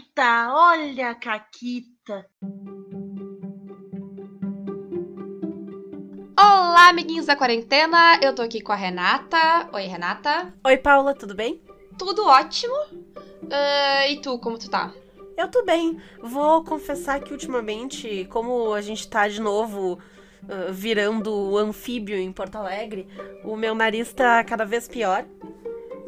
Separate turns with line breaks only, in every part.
Caquita, olha a Caquita.
Olá, amiguinhos da quarentena. Eu tô aqui com a Renata. Oi, Renata.
Oi, Paula, tudo bem?
Tudo ótimo. Uh, e tu, como tu tá?
Eu tô bem. Vou confessar que ultimamente, como a gente tá de novo uh, virando anfíbio em Porto Alegre, o meu nariz tá cada vez pior.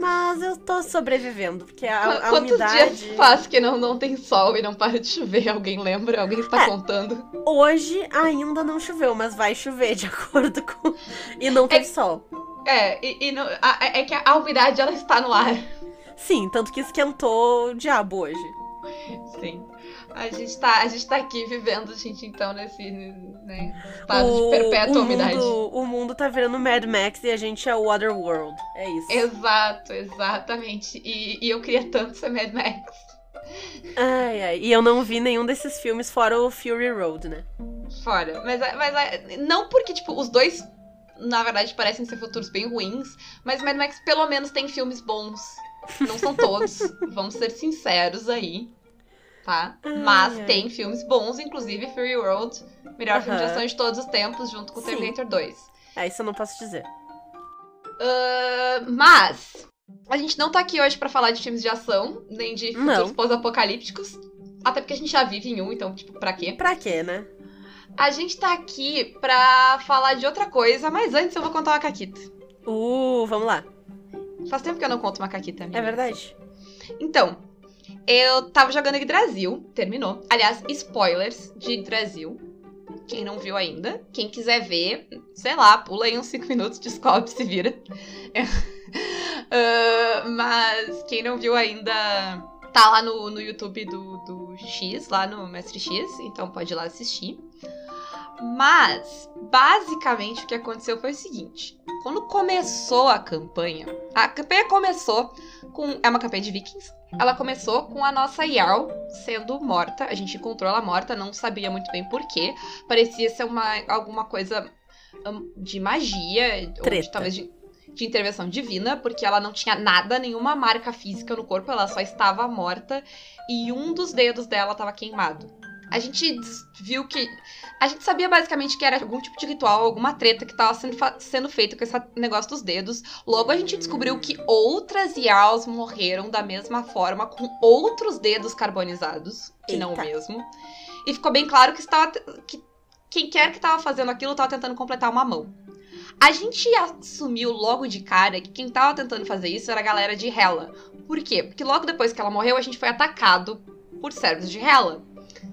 Mas eu tô sobrevivendo, porque a, a
Quantos
umidade...
dias faz que não, não tem sol e não para de chover? Alguém lembra? Alguém está
É.
contando?
Hoje ainda não choveu, mas vai chover de acordo com... E não teve sol.
É, e, e não- a- é que a umidade ela está no ar.
Sim, tanto que esquentou o diabo hoje.
Sim. A gente tá, a gente tá aqui vivendo, gente, então, nesse né, estado
o,
de perpétua
o
umidade.
Mundo, o mundo tá virando Mad Max e a gente é o Otherworld. É isso.
Exato, exatamente. E, e eu queria tanto ser Mad Max.
Ai, ai. E eu não vi nenhum desses filmes fora o Fury Road, né?
Fora. Mas, mas é, não porque, tipo, os dois, na verdade, parecem ser futuros bem ruins, mas Mad Max pelo menos tem filmes bons. Não são todos, vamos ser sinceros aí. Tá?
Ai,
mas
ai.
tem filmes bons, inclusive Fury Road, melhor filme de ação de todos os tempos, junto com
Sim.
Terminator 2.
É, isso eu não posso dizer.
Ah, mas a gente não tá aqui hoje pra falar de filmes de ação, nem de futuros pós-apocalípticos. Até porque a gente já vive em um, então, tipo, pra quê?
Pra quê, né?
A gente tá aqui pra falar de outra coisa, mas antes eu vou contar uma caquita.
Uh, vamos lá.
Faz tempo que eu não conto uma caquita, amiga.
É verdade.
Então, eu tava jogando Yggdrasil, terminou. Aliás, spoilers de Yggdrasil. Quem não viu ainda, quem quiser ver, sei lá, pula aí uns 5 minutos, descobre, se vira. Ah, mas quem não viu ainda, tá lá no, no YouTube do, do X, lá no Mestre X, então pode ir lá assistir. Mas, basicamente, o que aconteceu foi o seguinte: quando começou a campanha, a campanha começou com. É uma campanha de vikings. Ela começou com a nossa Jarl sendo morta. A gente encontrou ela morta, não sabia muito bem porquê. Parecia ser uma, alguma coisa hum, de magia, ou de,
Treta.
talvez de, de intervenção divina, porque ela não tinha nada, nenhuma marca física no corpo, ela só estava morta e um dos dedos dela estava queimado. A gente viu que. A gente sabia basicamente que era algum tipo de ritual, alguma treta que estava sendo, sendo feita com esse negócio dos dedos. Logo a gente descobriu que outras Yals morreram da mesma forma, com outros dedos carbonizados, que não o
Eita.
mesmo. E ficou bem claro que, estava, que quem quer que estava fazendo aquilo estava tentando completar uma mão. A gente assumiu logo de cara que quem estava tentando fazer isso era a galera de Hela. Por quê? Porque logo depois que ela morreu, a gente foi atacado por servos de Hela.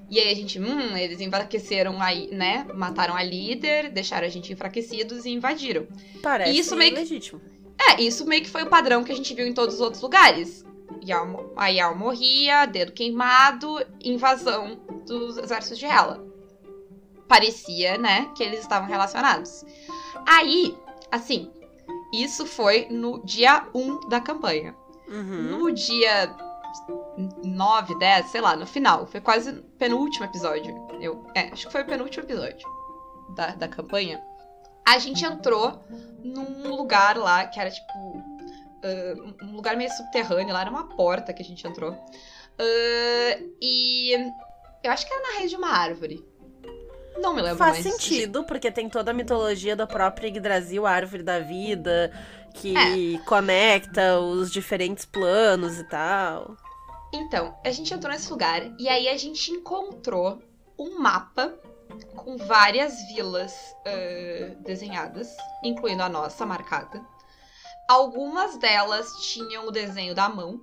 E aí a gente, hum, eles enfraqueceram aí, né? Mataram a líder, deixaram a gente enfraquecidos e invadiram.
Parece
Isso meio que-
legítimo.
É, isso meio que foi o padrão que a gente viu em todos os outros lugares. Yal mo- a Yal morria, dedo queimado, invasão dos exércitos de Hela. Parecia, né, que eles estavam relacionados. Aí, assim, isso foi no dia 1 da campanha.
Uhum.
No dia 9, 10, sei lá, no final. Foi quase o penúltimo episódio. Eu, é, acho que foi o penúltimo episódio da, da campanha. A gente entrou num lugar lá que era tipo. ah, um lugar meio subterrâneo, lá era uma porta que a gente entrou. Ah, e eu acho que era na raiz de uma árvore. Não me lembro
Faz
mais.
sentido, porque tem toda a mitologia da própria Yggdrasil, a árvore da vida, que
É.
conecta os diferentes planos e tal.
Então, a gente entrou nesse lugar e aí a gente encontrou um mapa com várias vilas ah, desenhadas, incluindo a nossa marcada. Algumas delas tinham o desenho da mão,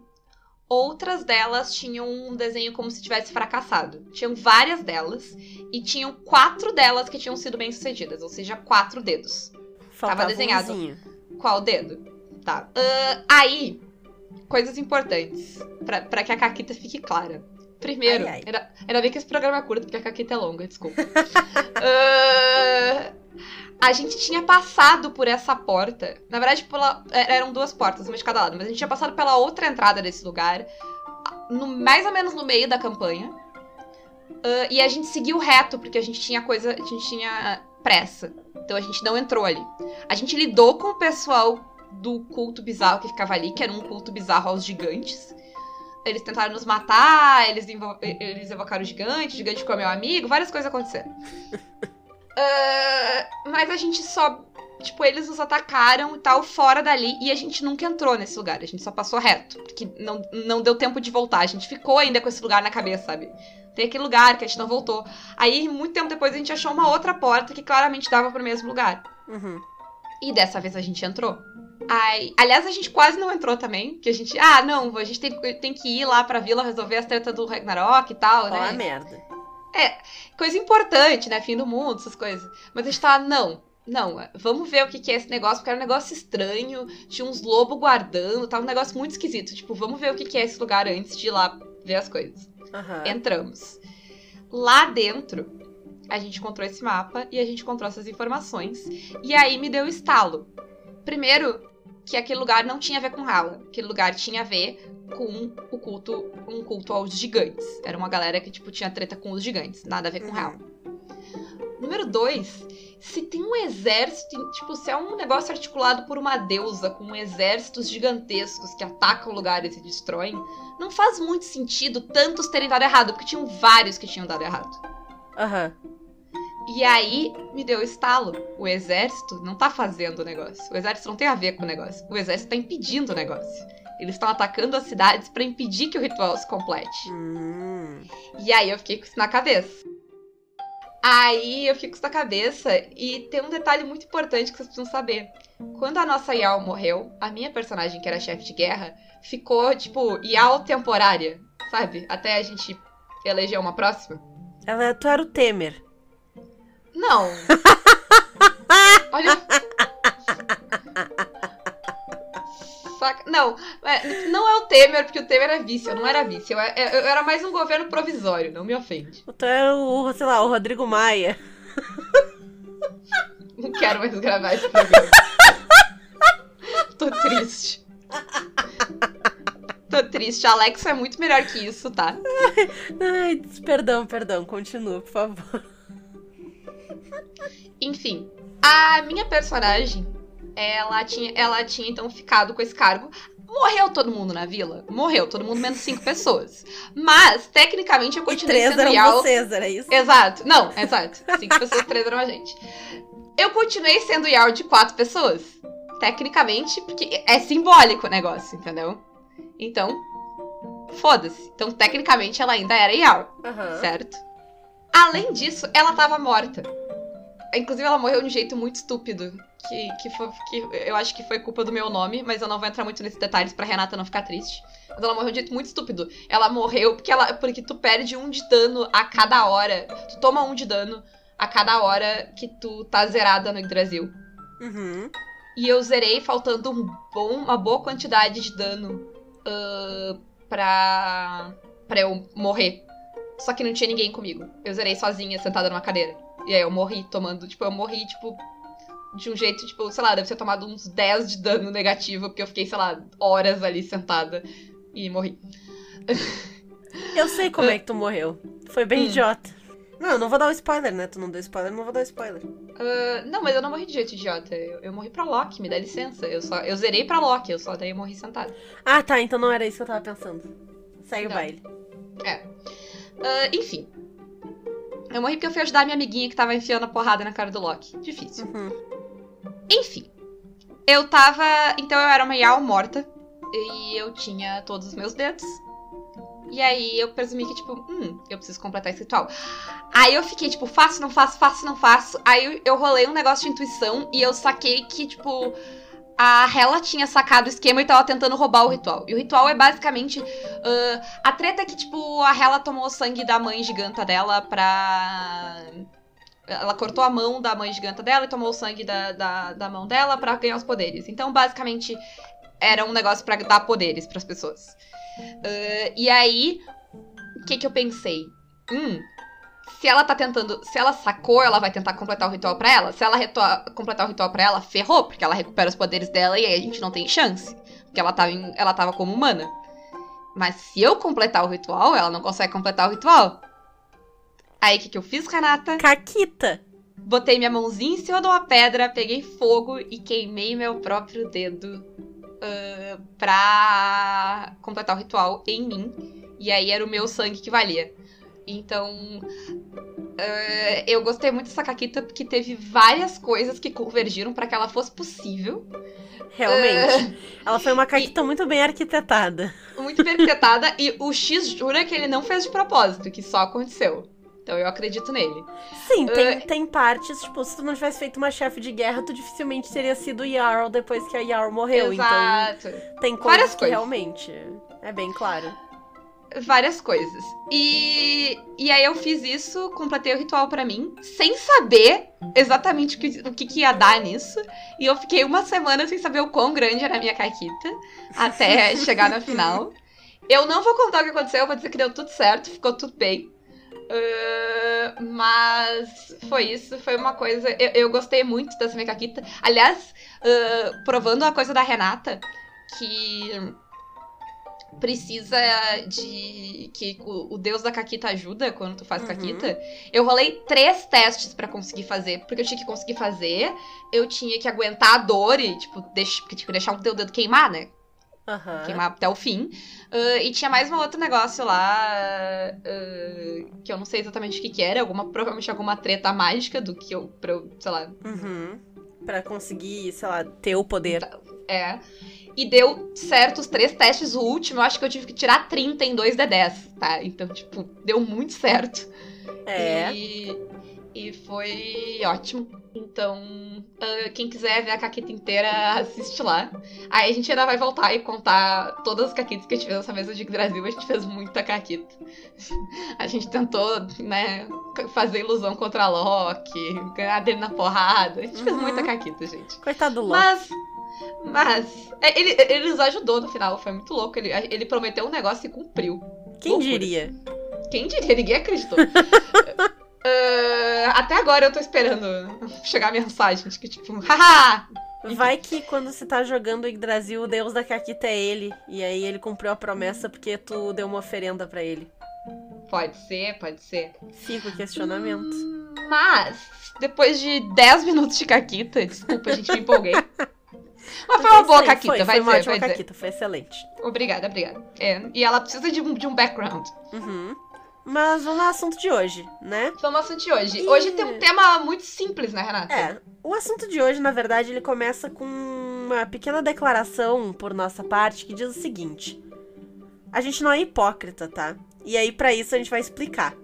outras delas tinham um desenho como se tivesse fracassado. Tinham várias delas e tinham quatro delas que tinham sido bem sucedidas, ou seja, quatro dedos.
Faltava um
desenhado.
umzinho.
Qual dedo? Tá. Ah, aí, coisas importantes, pra, pra que a Caquita fique clara. Primeiro,
Ai, ai.
Ainda, ainda bem que esse programa é curto, porque a Caquita é longa, desculpa. Ah, a gente tinha passado por essa porta. Na verdade, pela- é, eram duas portas, uma de cada lado, mas a gente tinha passado pela outra entrada desse lugar, no- mais ou menos no meio da campanha. Ah, e a gente seguiu reto, porque a gente tinha coisa. A gente tinha pressa. Então a gente não entrou ali. A gente lidou com o pessoal do culto bizarro que ficava ali, que era um culto bizarro aos gigantes. eles tentaram nos matar, eles, eles evocaram o gigante, o gigante ficou meu amigo, várias coisas aconteceram. Ah, mas a gente só. Tipo, eles nos atacaram e tal, fora dali, e a gente nunca entrou nesse lugar, a gente só passou reto. Porque não, não deu tempo de voltar, a gente ficou ainda com esse lugar na cabeça, sabe? Tem aquele lugar que a gente não voltou. Aí, muito tempo depois, a gente achou uma outra porta que claramente dava pro mesmo lugar.
Uhum.
E dessa vez a gente entrou. Ai, aliás, a gente quase não entrou também. Que a gente. Ah, não, a gente tem, tem que ir lá pra vila resolver as tretas do Ragnarok e tal, né?
a merda.
Coisa importante, né? Fim do mundo, essas coisas. Mas a gente tava, não, não, vamos ver o que, que é esse negócio, porque era um negócio estranho. Tinha uns lobos guardando, tava um negócio muito esquisito. Tipo, vamos ver o que, que é esse lugar antes de ir lá ver as coisas.
Aham.
Entramos. Lá dentro, a gente encontrou esse mapa e a gente encontrou essas informações. E aí me deu estalo. Primeiro, que aquele lugar não tinha a ver com Hala. Aquele lugar tinha a ver com o culto, um culto aos gigantes. Era uma galera que, tipo, tinha treta com os gigantes. Nada a ver com
Uhum.
Hala. Número dois, se tem um exército, tipo, se é um negócio articulado por uma deusa com exércitos gigantescos que atacam lugares e destroem, não faz muito sentido tantos terem dado errado, porque tinham vários que tinham dado errado.
Aham.
E aí me deu estalo. O exército não tá fazendo o negócio. O exército não tem a ver com o negócio. O exército tá impedindo o negócio. Eles estão atacando as cidades pra impedir que o ritual se complete.
Hum.
E aí eu fiquei com isso na cabeça. Aí eu fiquei com na cabeça e tem um detalhe muito importante que vocês precisam saber. Quando a nossa Yao morreu, a minha personagem, que era chefe de guerra, ficou, tipo, Yao temporária, sabe? Até a gente eleger uma próxima.
Ela, tu era o Temer.
Não. Olha. Saca... Não, é, não é o Temer, porque o Temer é vice, eu não era vice. Eu, eu- era mais um governo provisório, não me ofende.
Tu era o, sei lá, o Rodrigo Maia.
Não quero mais gravar esse programa. Tô triste. Tô triste. A Alexa é muito melhor que isso, tá?
Ai, perdão, perdão. Continua, por favor.
Enfim, a minha personagem, ela tinha, ela tinha então ficado com esse cargo. Morreu todo mundo na vila? Morreu, todo mundo menos cinco pessoas. Mas, tecnicamente, eu
E
continuei
três
sendo
eram vocês, era isso?
Exato. Não, exato. Cinco pessoas, três eram a gente. Eu continuei sendo Yao de quatro pessoas. Tecnicamente, porque é simbólico o negócio, entendeu? Então, foda-se. Então, tecnicamente, ela ainda era Yao
Aham.
certo? Além disso, ela tava morta. Inclusive, ela morreu de um jeito muito estúpido. Que, que, foi, que eu acho que foi culpa do meu nome, mas eu não vou entrar muito nesses detalhes pra Renata não ficar triste. Mas ela morreu de um jeito muito estúpido. Ela morreu porque, ela, porque tu perde um de dano a cada hora. Tu toma um de dano a cada hora que tu tá zerada no Yggdrasil.
Uhum.
E eu zerei faltando um bom, uma boa quantidade de dano ah, pra, pra eu morrer. Só que não tinha ninguém comigo. Eu zerei sozinha, sentada numa cadeira. E aí eu morri tomando, tipo, eu morri, tipo, de um jeito, tipo, sei lá, deve ter tomado uns 10 de dano negativo, porque eu fiquei, sei lá, horas ali sentada e morri.
Eu sei como é que tu morreu. Foi bem
Hum.
idiota. Não, eu não vou dar o spoiler, né? Tu não deu spoiler, eu não vou dar spoiler.
Ah, não, mas eu não morri de jeito idiota. Eu, eu morri pra Loki, me dá licença. Eu só eu zerei pra Loki, eu só daí morri sentada.
Ah, tá, então não era isso que eu tava pensando. Segue o baile.
Ah, enfim. Eu morri porque eu fui ajudar a minha amiguinha que tava enfiando a porrada na cara do Loki. Difícil.
Uhum.
Enfim. Eu tava. Então eu era uma Yao morta. E eu tinha todos os meus dedos. E aí eu presumi que, tipo, hum, eu preciso completar esse ritual. Aí eu fiquei, tipo, faço, não faço, faço, não faço. Aí eu, eu rolei um negócio de intuição e eu saquei que, tipo, a Hela tinha sacado o esquema e tava tentando roubar o ritual. E o ritual é basicamente. ah, a treta é que, tipo, a Hela tomou o sangue da mãe giganta dela pra. Ela cortou a mão da mãe giganta dela e tomou o sangue da, da, da mão dela pra ganhar os poderes. Então, basicamente, era um negócio pra dar poderes pras pessoas. Ah, e aí, o que que eu pensei? Hum, se ela tá tentando. Se ela sacou, ela vai tentar completar o ritual pra ela. Se ela reto- completar o ritual pra ela, ferrou, porque ela recupera os poderes dela e aí a gente não tem chance. Porque ela tava, em- ela tava como humana. Mas se eu completar o ritual, ela não consegue completar o ritual. Aí o que, que eu fiz, Renata?
Caquita.
Botei minha mãozinha em cima de uma pedra, peguei fogo e queimei meu próprio dedo uh, pra completar o ritual em mim. E aí era o meu sangue que valia. Então, uh, eu gostei muito dessa caquita porque teve várias coisas que convergiram para que ela fosse possível.
Realmente. Uh, ela foi uma caquita e, muito bem arquitetada.
Muito bem arquitetada e o X jura que ele não fez de propósito, que só aconteceu. Então eu acredito nele.
Sim, tem, uh, tem partes, tipo, se tu não tivesse feito uma chefe de guerra, tu dificilmente teria sido Jarl depois que a Jarl morreu. Então Exato. Então tem coisas Várias que coisas. realmente é bem claro
várias coisas. E, e aí eu fiz isso, completei o ritual para mim, sem saber exatamente o que, o que, que, ia dar nisso. E eu fiquei uma semana sem saber o quão grande era a minha caquita, até chegar na final. Eu não vou contar o que aconteceu, vou dizer que deu tudo certo, ficou tudo bem. Uh, mas foi isso, foi uma coisa. Eu, eu, gostei muito dessa minha caquita. Aliás, uh, provando a coisa da Renata, que precisa de que o, o, deus da caquita ajuda quando tu faz uhum. caquita. Eu rolei três testes para conseguir fazer, porque eu tinha que conseguir fazer, eu tinha que aguentar a dor e, tipo, deix, tipo deixar o teu dedo queimar, né? Uhum. Queimar até o fim. Uh, e tinha mais um outro negócio lá uh, que eu não sei exatamente o que, que era, alguma, provavelmente alguma treta mágica do que eu, pra eu, sei lá.
Uhum. Pra conseguir, sei lá, ter o poder.
É. E deu certo os três testes. O último, eu acho que eu tive que tirar 30 em 2 de 10, tá? Então, tipo, deu muito certo.
É.
E, e foi ótimo. Então, uh, quem quiser ver a caqueta inteira, assiste lá. Aí a gente ainda vai voltar e contar todas as caquetas que a gente fez nessa mesa de Brasil. A gente fez muita caqueta. a gente tentou, né, fazer ilusão contra a Loki, ganhar dele na porrada. A gente uhum. fez muita caqueta, gente.
Coitado do Loki.
Mas mas é, ele, ele nos ajudou no final, foi muito louco. Ele, ele prometeu um negócio e cumpriu.
Quem Loucura. diria?
Quem diria? Ninguém acreditou. uh, até agora eu tô esperando chegar a mensagem de que, tipo, haha!
Vai que quando você tá jogando Yggdrasil, o deus da Kakita é ele. E aí ele cumpriu a promessa porque tu deu uma oferenda para ele.
Pode ser, pode ser.
Fica o questionamento.
Mas, depois de 10 minutos de Kakita, desculpa, a gente me empolguei. Mas foi uma boa sei, caquita,
foi,
vai
foi
dizer. Uma
ótima caquita, foi excelente.
Obrigada, obrigada. É, e ela precisa de um, de um background.
Uhum. Mas vamos ao assunto de hoje, né?
Vamos ao assunto de hoje. E... Hoje tem um tema muito simples, né, Renata?
É. O assunto de hoje, na verdade, ele começa com uma pequena declaração por nossa parte que diz o seguinte: A gente não é hipócrita, tá? E aí, para isso, a gente vai explicar.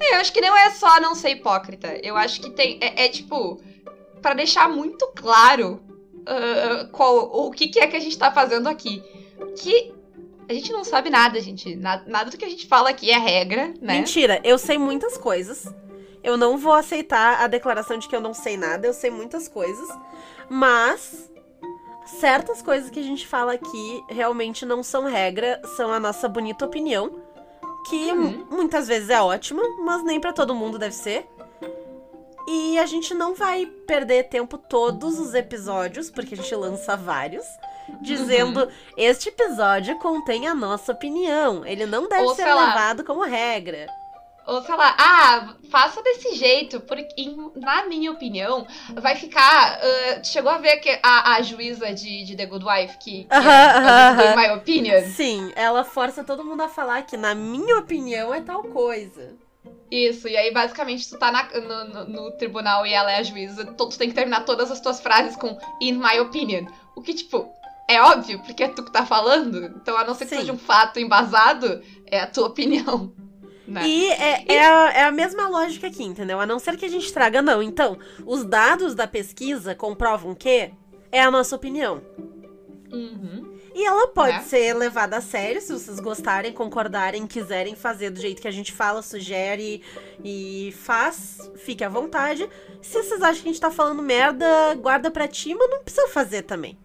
É, eu acho que não é só não ser hipócrita. Eu acho que tem. É, é tipo. para deixar muito claro uh, qual, o que, que, é que a gente tá fazendo aqui. Que a gente não sabe nada, gente. Nada, nada do que a gente fala aqui é regra, né?
Mentira, eu sei muitas coisas. Eu não vou aceitar a declaração de que eu não sei nada, eu sei muitas coisas. Mas certas coisas que a gente fala aqui realmente não são regra, são a nossa bonita opinião, que uhum. muitas vezes é ótima, mas nem para todo mundo deve ser. E a gente não vai perder tempo todos os episódios, porque a gente lança vários, dizendo: uhum. este episódio contém a nossa opinião. Ele não deve Ou, ser levado como regra.
Ou sei lá, ah, faça desse jeito, porque, na minha opinião, vai ficar. Uh, chegou a ver que a, a juíza de, de The Good Wife, que, que uh -huh, é, uh -huh. my opinion?
Sim, ela força todo mundo a falar que, na minha opinião, é tal coisa.
Isso, e aí basicamente tu tá na, no, no, no, tribunal e ela é a juíza, tu, tu tem que terminar todas as tuas frases com in my opinion. O que, tipo, é óbvio, porque é tu que tá falando. Então, a não ser que Sim. seja um fato embasado, é a tua opinião. Né?
E é, é, a, é a mesma lógica aqui, entendeu? A não ser que a gente traga, não. Então, os dados da pesquisa comprovam que é a nossa opinião.
Uhum.
E ela pode é. ser levada a sério se vocês gostarem, concordarem, quiserem fazer do jeito que a gente fala, sugere e faz, fique à vontade. Se vocês acham que a gente tá falando merda, guarda pra ti, mas não precisa fazer também.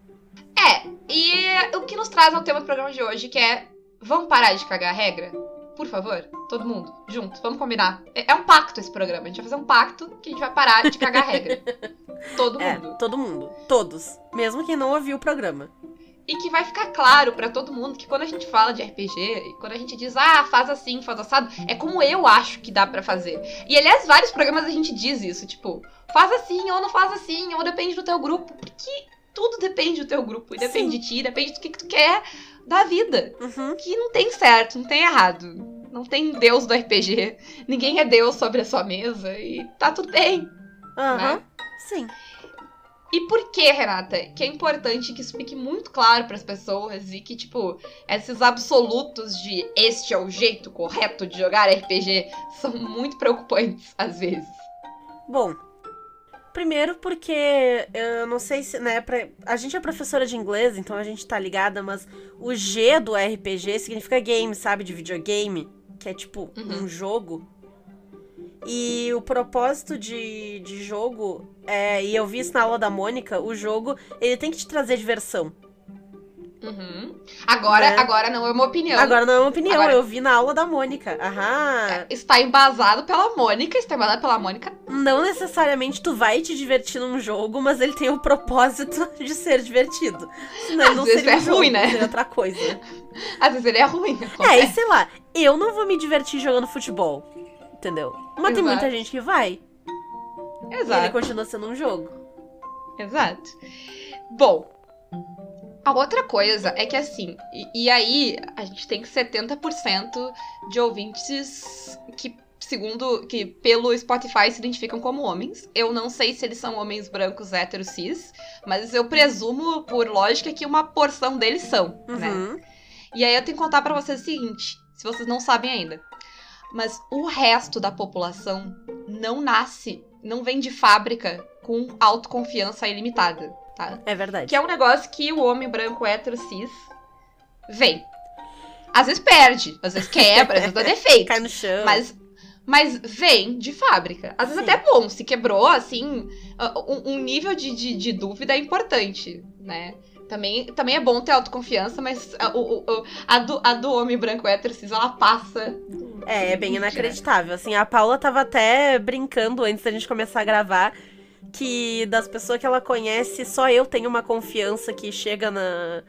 É, e o que nos traz ao tema do programa de hoje, que é vamos parar de cagar a regra? Por favor, todo mundo, junto, vamos combinar. É, é um pacto esse programa, a gente vai fazer um pacto que a gente vai parar de cagar a regra. todo
é,
mundo.
Todo mundo, todos. Mesmo quem não ouviu o programa.
E que vai ficar claro para todo mundo que quando a gente fala de RPG, e quando a gente diz, ah, faz assim, faz assado, é como eu acho que dá para fazer. E aliás, vários programas a gente diz isso, tipo, faz assim, ou não faz assim, ou depende do teu grupo. Porque tudo depende do teu grupo, e depende
Sim.
de ti, depende do que, que tu quer da vida.
Uhum.
Que não tem certo, não tem errado. Não tem Deus do RPG. Ninguém é Deus sobre a sua mesa e tá tudo bem.
Aham.
Né?
Sim.
E por que, Renata? Que é importante que isso fique muito claro pras pessoas e que, tipo, esses absolutos de este é o jeito correto de jogar RPG são muito preocupantes às vezes.
Bom, primeiro porque eu não sei se, né, pra, a gente é professora de inglês, então a gente tá ligada, mas o G do RPG significa game, sabe, de videogame, que é tipo
Uhum.
um jogo. E o propósito de, de jogo, é, e eu vi isso na aula da Mônica, o jogo, ele tem que te trazer diversão.
Uhum. Agora,
Né?
agora não é uma opinião.
Agora não é uma opinião,
Agora-
eu vi na aula da Mônica. Aham.
Está embasado pela Mônica, está embasado pela Mônica.
Não necessariamente tu vai te divertir num jogo, mas ele tem o propósito de ser divertido. Senão
Às
não
vezes
seria um
é
jogo,
ruim, né?
seria outra coisa.
Às vezes ele é ruim.
É, e sei lá, eu não vou me divertir jogando futebol, entendeu? Mas tem
Exato.
muita gente que vai. E ele
Exato.
continua sendo um jogo.
Exato. Bom, a outra coisa é que assim, e, e aí a gente tem 70% de ouvintes que, segundo, que pelo Spotify se identificam como homens. Eu não sei se eles são homens brancos héteros cis, mas eu presumo, por lógica, que uma porção deles são, né?
Uhum.
E aí eu tenho que contar pra vocês o seguinte, se vocês não sabem ainda. Mas o resto da população não nasce, não vem de fábrica com autoconfiança ilimitada, tá?
É verdade.
Que é um negócio que o homem branco hétero cis vem. Às vezes perde, às vezes quebra, às vezes dá defeito.
Cai no chão.
Mas, mas vem de fábrica. Às vezes
Sim.
até é bom, se quebrou, assim, um, um nível de, de, de dúvida é importante, né? Também, também é bom ter autoconfiança, mas a, o, o- a, do, a do homem branco hétero cis, ela passa.
É, é bem
Mentira.
inacreditável. Assim, a Paula tava até brincando antes da gente começar a gravar que das pessoas que ela conhece, só eu tenho uma confiança que chega na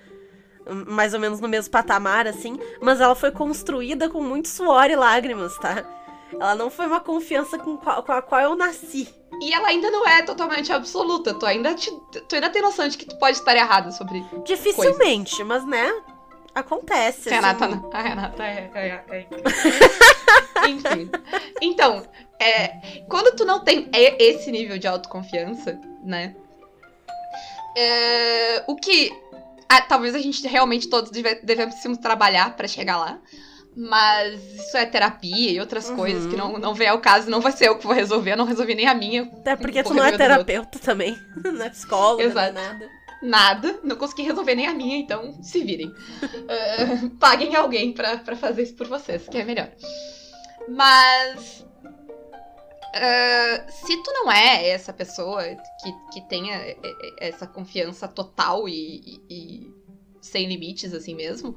mais ou menos no mesmo patamar assim, mas ela foi construída com muito suor e lágrimas, tá? Ela não foi uma confiança com, qual- com a qual eu nasci.
E ela ainda não é totalmente absoluta. Tu ainda, te, tu ainda tem noção de que tu pode estar errado sobre.
Dificilmente, mas né? Acontece.
A Renata,
assim.
a Renata é. é, é... Enfim. Então, é, quando tu não tem esse nível de autoconfiança, né? é, o que. ah, talvez a gente realmente todos deve, devemos trabalhar pra chegar lá. Mas isso é terapia e outras
Uhum.
coisas que não, não vem ao caso. Não vai ser eu que vou resolver. Eu não resolvi nem a minha.
Até porque tu não é terapeuta também. Não é psicóloga,
Exato.
não é nada.
Nada. Não consegui resolver nem a minha, então se virem. Ah, paguem alguém pra, pra fazer isso por vocês, que é melhor. Mas. ah, se tu não é essa pessoa que, que tenha eh, essa confiança total e, e- e sem limites, assim mesmo,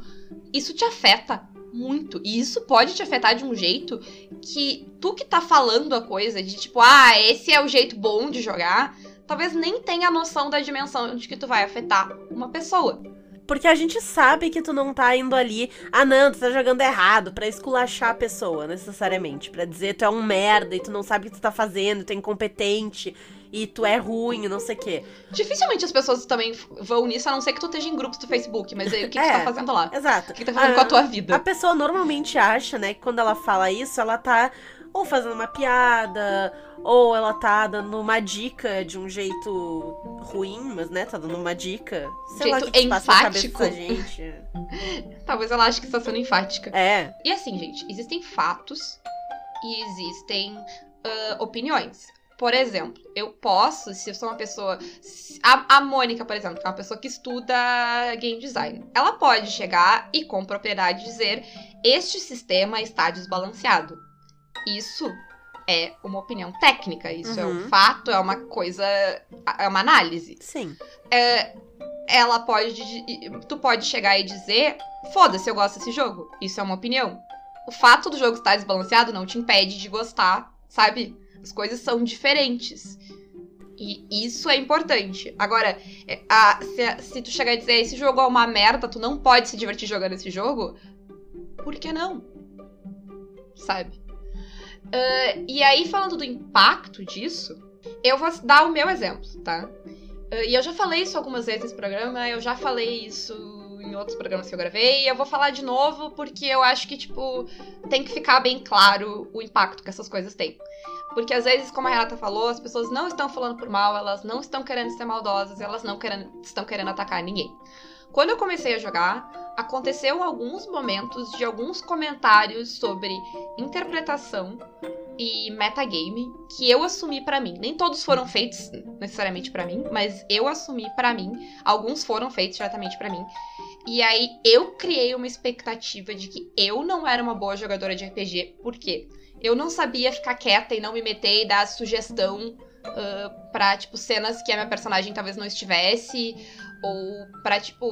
isso te afeta muito. E isso pode te afetar de um jeito que tu que tá falando a coisa de tipo, ah, esse é o jeito bom de jogar, talvez nem tenha noção da dimensão de que tu vai afetar uma pessoa.
Porque a gente sabe que tu não tá indo ali, ah não, tu tá jogando errado, pra esculachar a pessoa, necessariamente. Pra dizer tu é um merda e tu não sabe o que tu tá fazendo, tu é incompetente e tu é ruim, não sei o quê.
Dificilmente as pessoas também vão nisso, a não ser que tu esteja em grupos do Facebook, mas aí o que, que
É.
tu tá fazendo lá?
Exato.
O que, que tá fazendo
Ah,
com a tua vida?
A pessoa normalmente acha, né, que quando ela fala isso, ela tá ou fazendo uma piada, ou ela tá dando uma dica de um jeito ruim, mas né, tá dando uma dica. Sei lá
Jeito
que, que passa
enfático.
da gente.
Talvez ela ache que está sendo enfática.
É,
E assim, gente, existem fatos e existem ah, opiniões. Por exemplo, eu posso, se eu sou uma pessoa. A, a Mônica, por exemplo, que é uma pessoa que estuda game design. Ela pode chegar e com propriedade dizer: este sistema está desbalanceado. Isso é uma opinião técnica, isso é um
Uhum.
fato, é uma coisa. é uma análise
sim.
ela pode. Tu pode chegar e dizer: foda-se, eu gosto desse jogo. Isso é uma opinião. O fato do jogo estar desbalanceado não te impede de gostar, sabe? As coisas são diferentes. E isso é importante. Agora, é, a- se, se tu chegar e dizer esse jogo é uma merda, tu não pode se divertir jogando esse jogo, por que não? Sabe? Ah, e aí, falando do impacto disso, eu vou dar o meu exemplo, tá? Uh, e eu já falei isso algumas vezes nesse programa, eu já falei isso em outros programas que eu gravei, e eu vou falar de novo porque eu acho que, tipo, tem que ficar bem claro o impacto que essas coisas têm. Porque às vezes, como a Renata falou, as pessoas não estão falando por mal, elas não estão querendo ser maldosas, elas não querendo, estão querendo atacar ninguém. Quando eu comecei a jogar, aconteceu alguns momentos de alguns comentários sobre interpretação e metagame que eu assumi para mim. Nem todos foram feitos necessariamente para mim, mas eu assumi para mim. Alguns foram feitos diretamente para mim. E aí eu criei uma expectativa de que eu não era uma boa jogadora de RPG, porque eu não sabia ficar quieta e não me meter e dar sugestão uh, pra, tipo, cenas que a minha personagem talvez não estivesse, ou pra, tipo,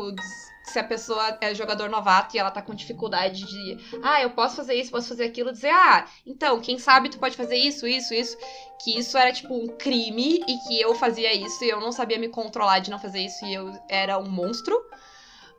se a pessoa é jogador novato e ela tá com dificuldade de, ah, eu posso fazer isso, posso fazer aquilo, dizer, ah, então, quem sabe tu pode fazer isso, isso, isso, que isso era tipo um crime e que eu fazia isso e eu não sabia me controlar de não fazer isso e eu era um monstro.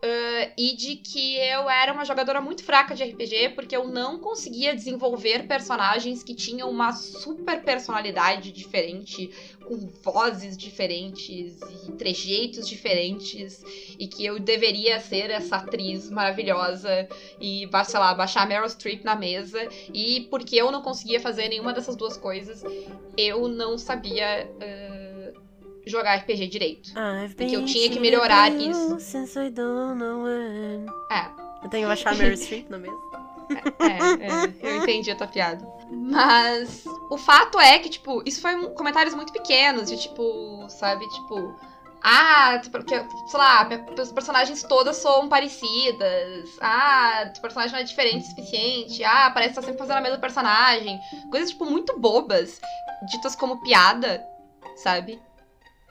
Uh, e de que eu era uma jogadora muito fraca de RPG porque eu não conseguia desenvolver personagens que tinham uma super personalidade diferente, com vozes diferentes e trejeitos diferentes, e que eu deveria ser essa atriz maravilhosa e, sei lá, baixar Meryl Streep na mesa, e porque eu não conseguia fazer nenhuma dessas duas coisas, eu não sabia. Uh, jogar RPG direito. Porque eu tinha que melhorar isso.
É. Eu tenho que baixar Mary Street na mesa.
É, é, eu entendi a tua piada. Mas o fato é que, tipo, isso foi um, comentários muito pequenos, de tipo, sabe, tipo. Ah, porque, sei lá, os personagens todas são parecidas. Ah, o personagem não é diferente o suficiente. Ah, parece que tá sempre fazendo a mesma personagem. Coisas, tipo, muito bobas, ditas como piada, sabe?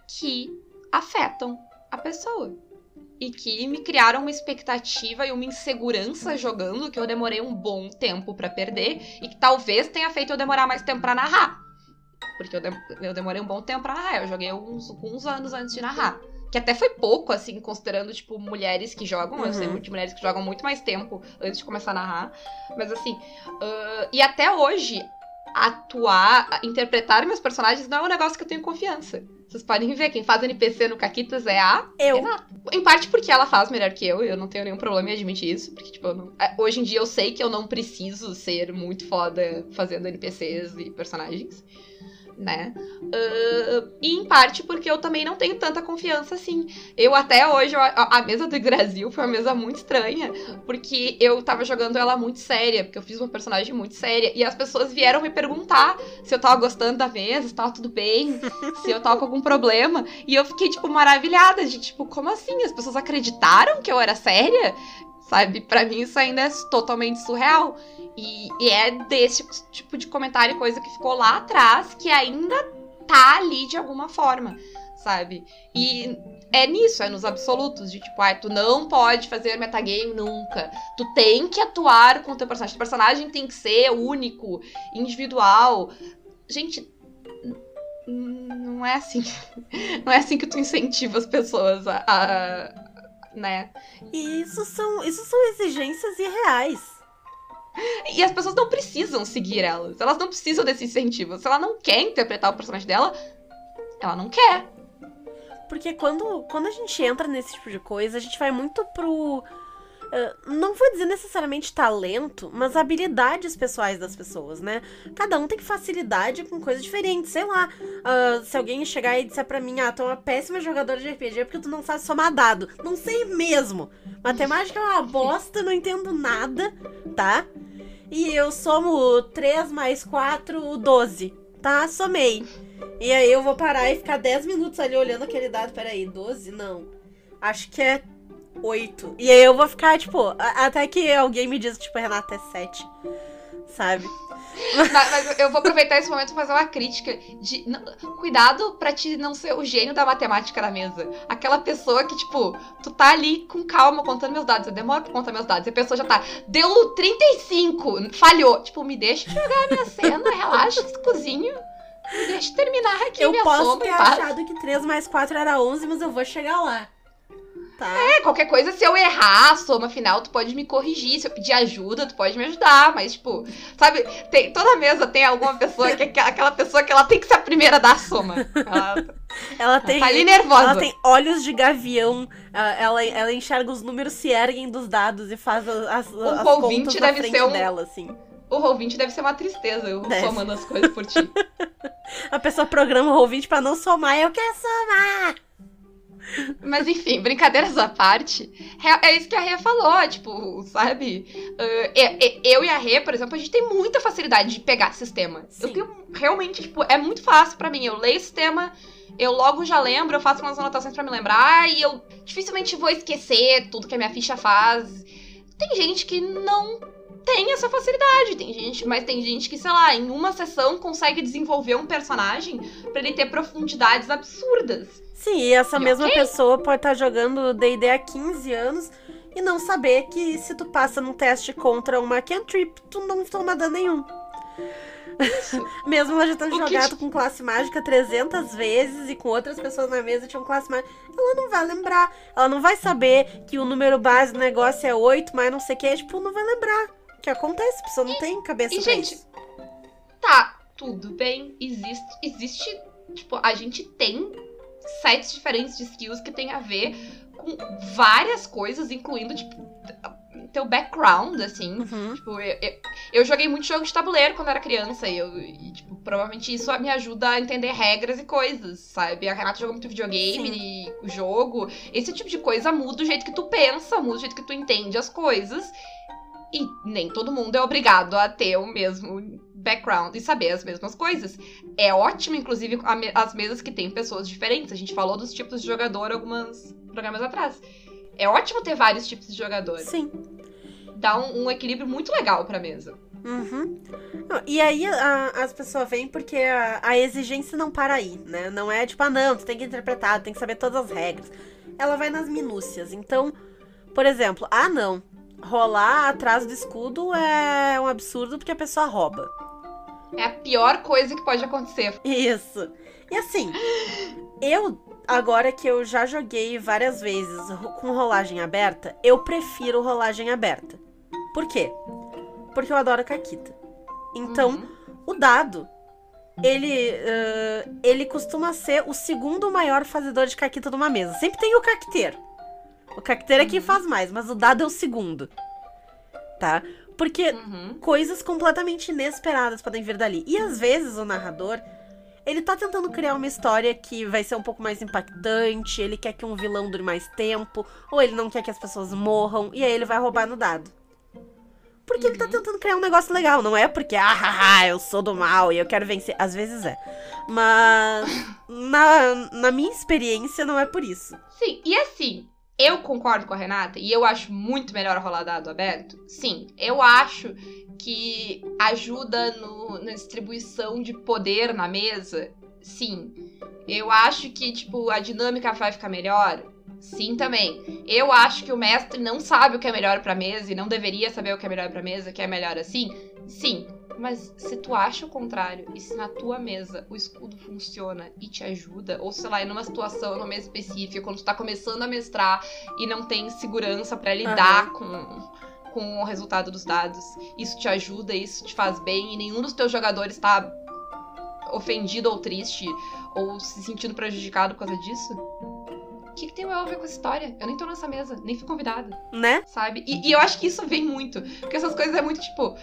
Que afetam a pessoa. E que me criaram uma expectativa e uma insegurança jogando que eu demorei um bom tempo para perder e que talvez tenha feito eu demorar mais tempo para narrar. Porque eu, de eu, demorei um bom tempo pra narrar. Eu joguei uns, uns anos antes de narrar. Que até foi pouco, assim, considerando, tipo, mulheres que jogam. Uhum. Eu sei uhum. de mulheres que jogam muito mais tempo antes de começar a narrar. Mas, assim, uh, e até hoje, atuar, interpretar meus personagens não é um negócio que eu tenho confiança. Vocês podem ver, quem faz NPC no Caquitas é a
eu.
Renata. Em parte porque ela faz melhor que eu, eu não tenho nenhum problema em admitir isso. Porque, tipo, não... É, hoje em dia eu sei que eu não preciso ser muito foda fazendo NPCs e personagens né? Uh, e em parte porque eu também não tenho tanta confiança assim. Eu até hoje, a, a, mesa do Brasil foi uma mesa muito estranha, porque eu tava jogando ela muito séria, porque eu fiz uma personagem muito séria, e as pessoas vieram me perguntar se eu tava gostando da mesa, se tava tudo bem, se eu tava com algum problema, e eu fiquei, tipo, maravilhada de, tipo, como assim? As pessoas acreditaram que eu era séria? Sabe? Para mim isso ainda é totalmente surreal. E, e é desse tipo de comentário, coisa que ficou lá atrás, que ainda tá ali de alguma forma, sabe? E é nisso, é nos absolutos, de tipo, ah, tu não pode fazer metagame nunca. Tu tem que atuar com o teu personagem. O personagem tem que ser único, individual. Gente, não é assim. Não é assim que tu incentiva as pessoas a, a né?
E isso são, isso são exigências irreais.
E as pessoas não precisam seguir elas. Elas não precisam desse incentivo. Se ela não quer interpretar o personagem dela, ela não quer.
Porque quando, quando a gente entra nesse tipo de coisa, a gente vai muito pro. Uh, não vou dizer necessariamente talento, mas habilidades pessoais das pessoas, né? Cada um tem facilidade com coisas diferentes. Sei lá, uh, se alguém chegar e disser pra mim, ah, tu é uma péssima jogadora de RPG porque tu não sabe somar dado. Não sei mesmo. Matemática é uma bosta, não entendo nada, tá? E eu somo 3 mais 4, 12. Tá? Somei. E aí eu vou parar e ficar 10 minutos ali olhando aquele dado. Peraí, 12? Não. Acho que é 8. E aí eu vou ficar, tipo, até que alguém me diz, tipo, Renata, é 7. Sabe?
Mas, mas, eu vou aproveitar esse momento pra fazer uma crítica de. Cuidado pra te não ser o gênio da matemática na mesa. Aquela pessoa que, tipo, tu tá ali com calma contando meus dados. Eu demoro pra contar meus dados. E a pessoa já tá. Deu 35, falhou. Tipo, me deixa jogar a minha cena, relaxa, cozinho. Me deixa terminar aqui.
Eu posso ter achado que 3 mais 4 era 11, mas eu vou chegar lá.
Tá. É, qualquer coisa, se eu errar a soma final, tu pode me corrigir. Se eu pedir ajuda, tu pode me ajudar. Mas, tipo, sabe, tem, toda mesa tem alguma pessoa que é aquela pessoa que ela tem que ser a primeira a dar a soma. Ela,
Ela tem.
Tá ali nervosa.
Ela tem olhos de gavião. Ela, ela, ela enxerga os números se erguem dos dados e faz as, as, as
ouvinte
contas na
deve ser um-
dela, assim.
O ouvinte deve ser uma tristeza, eu
Deve.
somando as coisas por ti.
A pessoa programa o ouvinte pra não somar. Eu quero somar!
Mas enfim, brincadeiras à parte, é isso que a Rê falou, tipo, sabe? Ah, eu e a Rê, por exemplo, a gente tem muita facilidade de pegar sistema.
Sim.
Eu tenho realmente, tipo, é muito fácil pra mim. Eu leio sistema, eu logo já lembro, eu faço umas anotações pra me lembrar e eu dificilmente vou esquecer tudo que a minha ficha faz. Tem gente que não tem essa facilidade, tem gente, mas tem gente que, sei lá, em uma sessão consegue desenvolver um personagem pra ele ter profundidades absurdas.
Sim, e essa
E
mesma
ok.
pessoa pode estar jogando D&D há 15 anos e não saber que se tu passa num teste contra uma cantrip, tu não toma dano nenhum. Mesmo ela já tendo
que
jogado com classe mágica 300 vezes e com outras pessoas na mesa tinham classe mágica, ela não vai lembrar. Ela não vai saber que o número base do negócio é 8, mas não sei o que, tipo, não vai lembrar. Que acontece? A pessoa não tem cabeça
e,
pra
gente,
isso.
Tá, tudo bem. Existe, existe, tipo, a gente tem sets diferentes de skills que tem a ver com várias coisas, incluindo, tipo, teu background, assim.
Uhum.
Tipo, eu, eu, eu joguei muito jogo de tabuleiro quando era criança e, eu, e, tipo, provavelmente isso me ajuda a entender regras e coisas, sabe? A Renata jogou muito videogame e o jogo. Esse tipo de coisa muda o jeito que tu pensa, muda o jeito que tu entende as coisas. E nem todo mundo é obrigado a ter o mesmo background e saber as mesmas coisas. É ótimo, inclusive, as mesas que tem pessoas diferentes. A gente falou dos tipos de jogador alguns programas atrás. É ótimo ter vários tipos de jogador.
Sim.
Dá um, um equilíbrio muito legal pra mesa.
Uhum. E aí a- as pessoas vêm porque a, a exigência não para aí, né? Não é tipo, ah, não, tu tem que interpretar, tu tem que saber todas as regras. Ela vai nas minúcias. Então, por exemplo, ah, não, rolar atrás do escudo é um absurdo porque a pessoa rouba.
É a pior coisa que pode acontecer.
Isso. E assim, eu, agora que eu já joguei várias vezes com rolagem aberta, eu prefiro rolagem aberta. Por quê? Porque eu adoro Caquita. Então,
Uhum.
o dado, ele, ãh, ele costuma ser o segundo maior fazedor de caquita de uma mesa. Sempre tem o caquiteiro. O caquiteiro é quem faz mais, mas o dado é o segundo. Tá? Porque
Uhum.
coisas completamente inesperadas podem vir dali. E às vezes o narrador, ele tá tentando criar uma história que vai ser um pouco mais impactante, ele quer que um vilão dure mais tempo, ou ele não quer que as pessoas morram, e aí ele vai roubar no dado. Porque ele tá
Uhum.
tentando criar um negócio legal, não é porque, ah, haha, eu sou do mal e eu quero vencer. Às vezes é. Mas na, na minha experiência não é por isso.
Sim, e assim, eu concordo com a Renata e eu acho muito melhor rolar dado aberto. Sim, eu acho que ajuda no- na distribuição de poder na mesa. Sim. Eu acho que, tipo, a dinâmica vai ficar melhor. Sim, também. Eu acho que o mestre não sabe o que é melhor pra mesa e não deveria saber o que é melhor pra mesa, que é melhor assim. Sim. Mas se tu acha o contrário, e se na tua mesa o escudo funciona e te ajuda, ou sei lá, em uma situação, numa mesa específica, quando tu tá começando a mestrar e não tem segurança pra lidar com, com o resultado dos dados, isso te ajuda, isso te faz bem, e nenhum dos teus jogadores tá ofendido ou triste, ou se sentindo prejudicado por causa disso. O que, que tem a ver com essa história? Eu nem tô nessa mesa, nem fui convidada
Né?
sabe? E, e eu acho que isso vem muito. Porque essas coisas é muito tipo.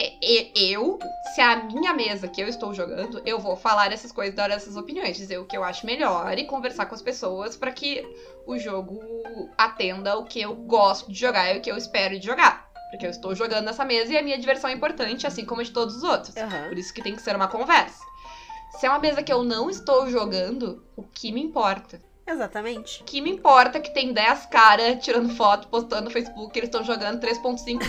É- é- Eu, se a minha mesa que eu estou jogando, eu vou falar essas coisas, dar essas opiniões, dizer o que eu acho melhor e conversar com as pessoas pra que o jogo atenda o que eu gosto de jogar e o que eu espero de jogar. Porque eu estou jogando nessa mesa e a minha diversão é importante, assim como a de todos os outros.
Aham.
Por isso que tem que ser uma conversa. Se é uma mesa que eu não estou jogando, o que me importa?
Exatamente.
O que me importa é que tem 10 caras tirando foto, postando no Facebook, eles estão jogando 3.5,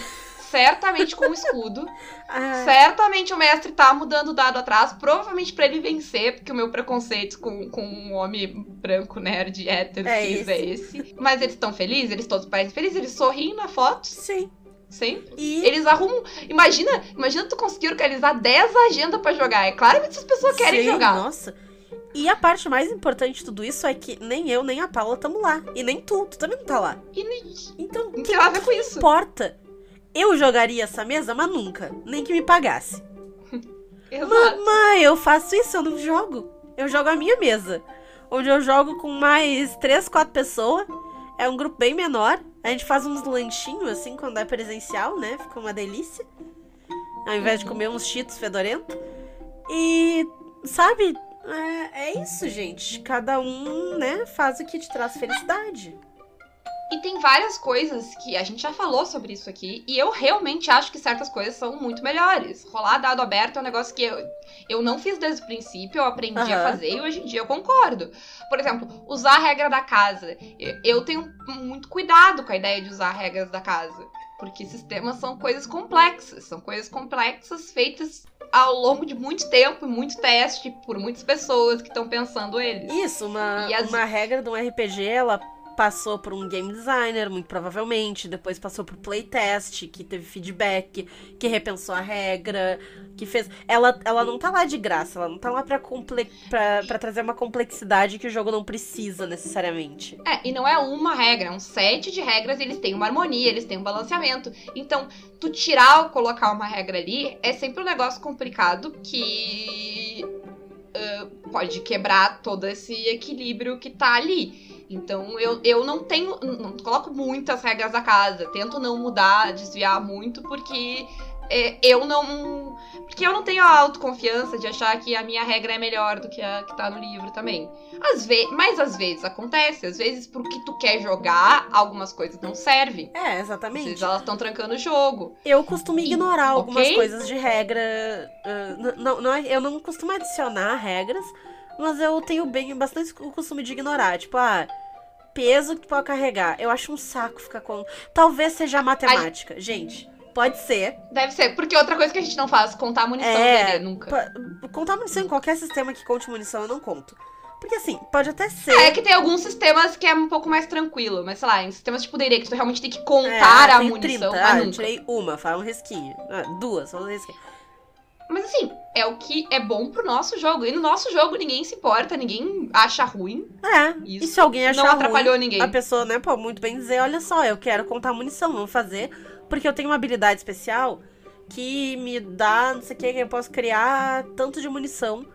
certamente com o escudo.
Ah,
Certamente o mestre tá mudando o dado atrás, provavelmente pra ele vencer, porque o meu preconceito com, com um homem branco, nerd, hétero,
É
cis
esse.
é esse. Mas eles estão felizes, eles todos parecem felizes, eles sorriem na foto,
sim.
sempre.
E
Eles arrumam. Imagina, imagina tu conseguir organizar 10 agendas pra jogar. É claro que essas pessoas querem
Sim,
jogar.
Nossa. E a parte mais importante de tudo isso é que nem eu, nem a Paula estamos lá. E nem tu, tu também não tá lá.
E nem
Então, o que
a ver com isso.
importa? Eu jogaria essa mesa, mas nunca. Nem que me pagasse. Mamãe, eu faço isso, eu não jogo. eu jogo a minha mesa. Onde eu jogo com mais três, quatro pessoas. É um grupo bem menor. A gente faz uns lanchinhos, assim, quando é presencial, né? Fica uma delícia. Ao invés de comer uns cheetos fedorentos. E, sabe, é, é isso, gente. Cada um, né, faz o que te traz felicidade.
E tem várias coisas que a gente já falou sobre isso aqui, e eu realmente acho que certas coisas são muito melhores. Rolar dado aberto é um negócio que eu, eu não fiz desde o princípio, eu aprendi
Aham.
a fazer e hoje em dia eu concordo. Por exemplo, usar a regra da casa. Eu, tenho muito cuidado com a ideia de usar regras da casa. Porque sistemas são coisas complexas, são coisas complexas feitas ao longo de muito tempo e muito teste por muitas pessoas que estão pensando eles.
Isso, uma,
as-
uma regra de um RPG, ela passou por um game designer, muito provavelmente, depois passou por playtest, que teve feedback, que repensou a regra, que fez. Ela, ela não tá lá de graça, ela não tá lá pra, comple... pra, pra trazer uma complexidade que o jogo não precisa necessariamente.
É, e não é uma regra, é um set de regras, eles têm uma harmonia, eles têm um balanceamento. Então, tu tirar ou colocar uma regra ali é sempre um negócio complicado que ah, pode quebrar todo esse equilíbrio que tá ali. Então, eu, eu não tenho. Não coloco muitas regras da casa. Tento não mudar, desviar muito, porque é, eu não. Porque eu não tenho a autoconfiança de achar que a minha regra é melhor do que a que tá no livro também. Às vezes, mas às vezes acontece, às vezes pro que tu quer jogar, algumas coisas não servem.
É,
Às
exatamente.
vezes elas estão trancando o jogo.
Eu costumo ignorar
E-
algumas
ok?
coisas de regra. n- não, não é- eu não costumo adicionar regras, mas eu tenho bem bastante o costume de ignorar. Tipo, ah, peso que tu pode carregar. Eu acho um saco ficar com. Talvez seja matemática. Gente, pode ser.
Deve ser, porque outra coisa que a gente não faz, contar a munição
É,
nunca.
Contar munição em qualquer sistema que conte munição eu não conto. Porque assim, pode até ser.
É que tem alguns sistemas que é um pouco mais tranquilo, mas sei lá, em sistemas tipo D&D que tu realmente tem que contar
ah,
a munição,
30.
ah,
Ah, eu
nunca.
tirei uma, faz um risquinho. Ah, duas, faz um risquinho.
Mas assim, é o que é bom pro nosso jogo. E no nosso jogo ninguém se importa, ninguém acha ruim.
É.
Isso
e se alguém achar
não
ruim,
atrapalhou ninguém.
A pessoa, né, pode muito bem dizer, olha só, eu quero contar munição, vamos fazer, porque eu tenho uma habilidade especial que me dá, não sei o que, que eu posso criar tanto de munição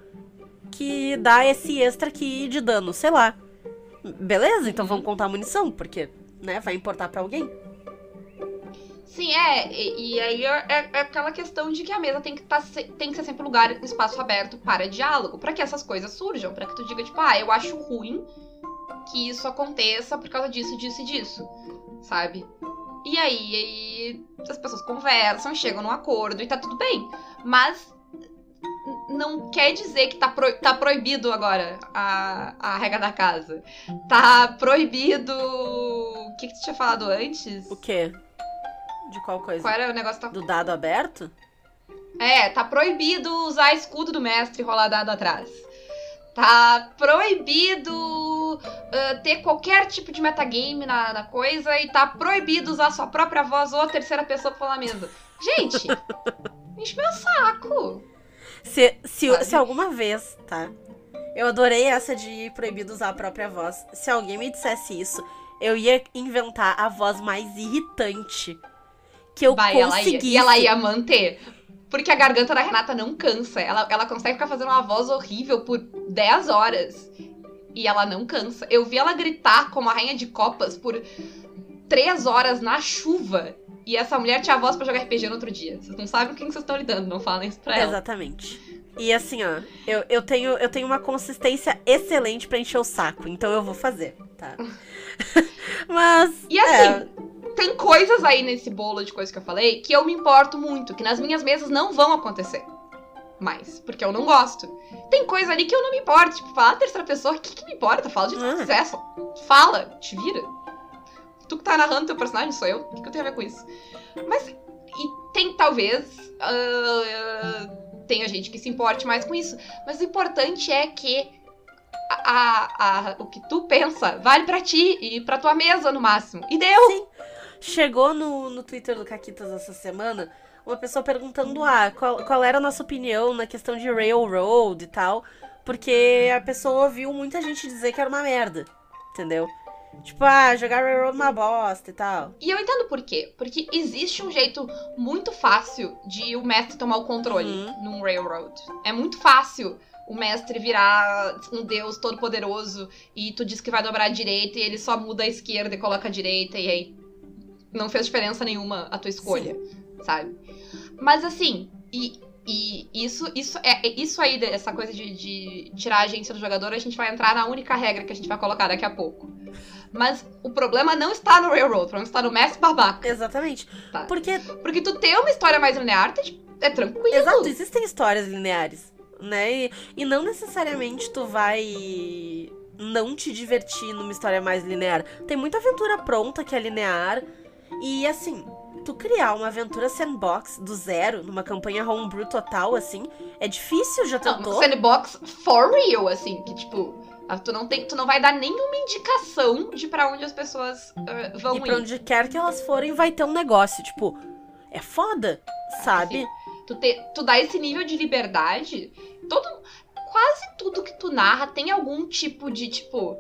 que dá esse extra aqui de dano, sei lá. Beleza, então vamos contar munição, porque, né, vai importar pra alguém.
Sim, é. E, e aí é, é- é aquela questão de que a mesa tem que, tá, tem que ser sempre um lugar, um espaço aberto para diálogo, para que essas coisas surjam, para que tu diga, tipo, ah, eu acho ruim que isso aconteça por causa disso, disso e disso, sabe? E aí, aí as pessoas conversam, chegam num acordo e tá tudo bem. Mas não quer dizer que tá, pro- tá proibido agora a, a regra da casa. Tá proibido. O que, que tu tinha falado antes?
O quê? De qual coisa?
Qual era o negócio? Tá...
Do dado aberto?
É, tá proibido usar escudo do mestre e rolar dado atrás. Tá proibido ah, ter qualquer tipo de metagame na, na coisa e tá proibido usar sua própria voz ou a terceira pessoa pra falar mesa. Gente, enche meu saco.
Se, se,
Sabe?
se alguma vez, tá? Eu adorei essa de proibido usar a própria voz. Se alguém me dissesse isso, eu ia inventar a voz mais irritante que eu
Vai, ela ia.
conseguisse.
E ela ia manter. Porque a garganta da Renata não cansa. Ela, ela consegue ficar fazendo uma voz horrível por 10 horas. E ela não cansa. Eu vi ela gritar como a rainha de copas por 3 horas na chuva. E essa mulher tinha voz pra jogar RPG no outro dia. Vocês não sabem com quem vocês estão lidando, não falem isso pra ela.
Exatamente. E assim, ó, eu, eu, tenho, eu tenho uma consistência excelente pra encher o saco, então eu vou fazer, tá? Mas.
E
é,
assim, tem coisas aí nesse bolo de coisas que eu falei que eu me importo muito, que nas minhas mesas não vão acontecer mais, porque eu não gosto. Tem coisa ali que eu não me importo, tipo, falar a terceira pessoa, o que, que me importa? Fala de
Ah.
só fala, te vira. Tu que tá narrando teu personagem, sou eu, o que, que eu tenho a ver com isso? Mas, e tem talvez, ah, tenha gente que se importe mais com isso, mas o importante é que a, a- a- o que tu pensa vale pra ti e pra tua mesa no máximo. E deu!
Chegou no, no Twitter do Caquitas essa semana uma pessoa perguntando ah, qual, qual era a nossa opinião na questão de Railroad e tal. Porque a pessoa ouviu muita gente dizer que era uma merda. Entendeu? Tipo, ah, jogar Railroad uma bosta e tal.
E eu entendo por quê. Porque existe um jeito muito fácil de o mestre tomar o controle
Uhum.
num Railroad. É muito fácil o mestre virar um deus todo poderoso e tu diz que vai dobrar a direita e ele só muda a esquerda e coloca a direita e aí não fez diferença nenhuma a tua escolha, sabe? Mas assim, e, e isso, isso, é, é- isso aí, essa coisa de, de tirar a agência do jogador, a gente vai entrar na única regra que a gente vai colocar daqui a pouco. Mas o problema não está no Railroad, o problema está no mestre babaca.
Exatamente.
Tá.
Porque,
Porque tu ter uma história mais linear é tranquilo.
exato, existem histórias lineares, né? E, e não necessariamente tu vai não te divertir numa história mais linear. Tem muita aventura pronta que é linear. E assim, tu criar uma aventura sandbox do zero, numa campanha homebrew total, assim, é difícil, já
Não,
tentou?
sandbox for real, assim, que tipo, ah, tu não, tem, tu não vai dar nenhuma indicação de pra onde as pessoas ah, vão
E
ir.
pra onde quer que elas forem, vai ter um negócio. Tipo, é foda, sabe?
Sim. Tu, te, tu dá esse nível de liberdade, todo, quase tudo que tu narra tem algum tipo de, tipo.